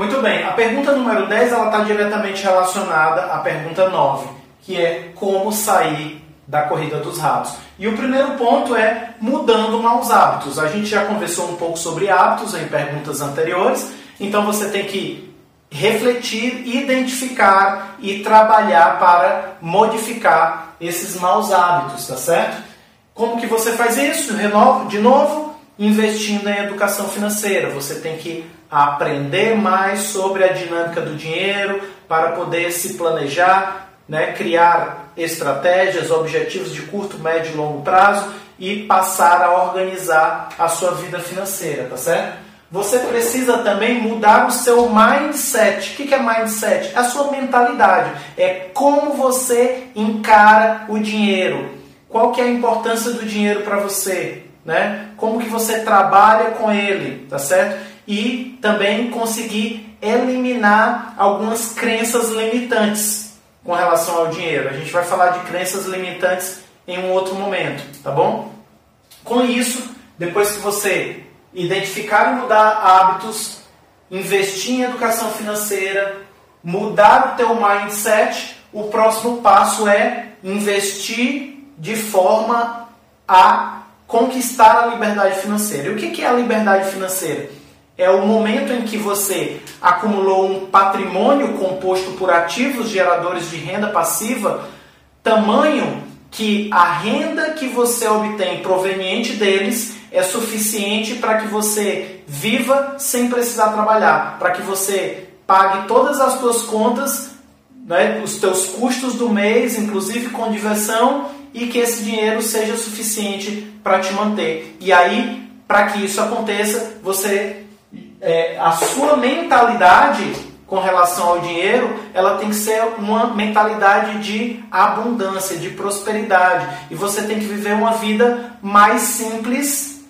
Muito bem, a pergunta número 10 ela está diretamente relacionada à pergunta 9, que é como sair da corrida dos ratos. E o primeiro ponto é mudando maus hábitos. A gente já conversou um pouco sobre hábitos em perguntas anteriores, então você tem que refletir, identificar e trabalhar para modificar esses maus hábitos, tá certo? Como que você faz isso? De novo, investindo em educação financeira. Você tem que aprender mais sobre a dinâmica do dinheiro para poder se planejar, né, criar estratégias, objetivos de curto, médio e longo prazo e passar a organizar a sua vida financeira, tá certo? Você precisa também mudar o seu mindset. O que é mindset? A sua mentalidade. É como você encara o dinheiro. Qual que é a importância do dinheiro para você? Né? Como que você trabalha com ele, tá certo? E também conseguir eliminar algumas crenças limitantes com relação ao dinheiro. A gente vai falar de crenças limitantes em um outro momento, tá bom? Com isso, depois que você identificar e mudar hábitos, investir em educação financeira, mudar o teu mindset, o próximo passo é investir de forma a conquistar a liberdade financeira. E o que é a liberdade financeira? é o momento em que você acumulou um patrimônio composto por ativos geradores de renda passiva, tamanho que a renda que você obtém proveniente deles é suficiente para que você viva sem precisar trabalhar, para que você pague todas as suas contas, né, os teus custos do mês, inclusive com diversão, e que esse dinheiro seja suficiente para te manter. E aí, para que isso aconteça, você é, a sua mentalidade com relação ao dinheiro, ela tem que ser uma mentalidade de abundância, de prosperidade. E você tem que viver uma vida mais simples,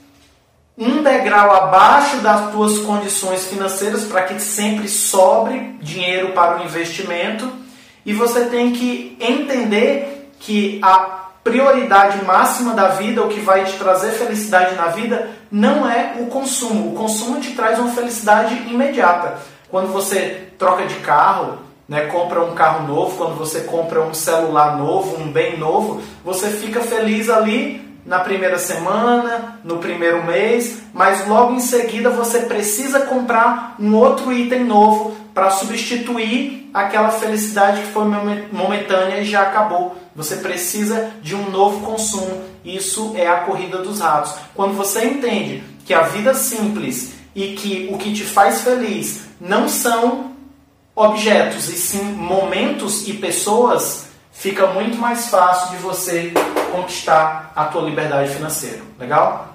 um degrau abaixo das suas condições financeiras para que sempre sobre dinheiro para o investimento. E você tem que entender que a prioridade máxima da vida, o que vai te trazer felicidade na vida, não é o consumo. O consumo te traz uma felicidade imediata. Quando você troca de carro, né, compra um carro novo, quando você compra um celular novo, um bem novo, você fica feliz ali na primeira semana, no primeiro mês, mas logo em seguida você precisa comprar um outro item novo para substituir aquela felicidade que foi momentânea e já acabou. Você precisa de um novo consumo. Isso é a corrida dos ratos. Quando você entende que a vida simples e que o que te faz feliz não são objetos e sim momentos e pessoas, fica muito mais fácil de você conquistar a tua liberdade financeira. Legal?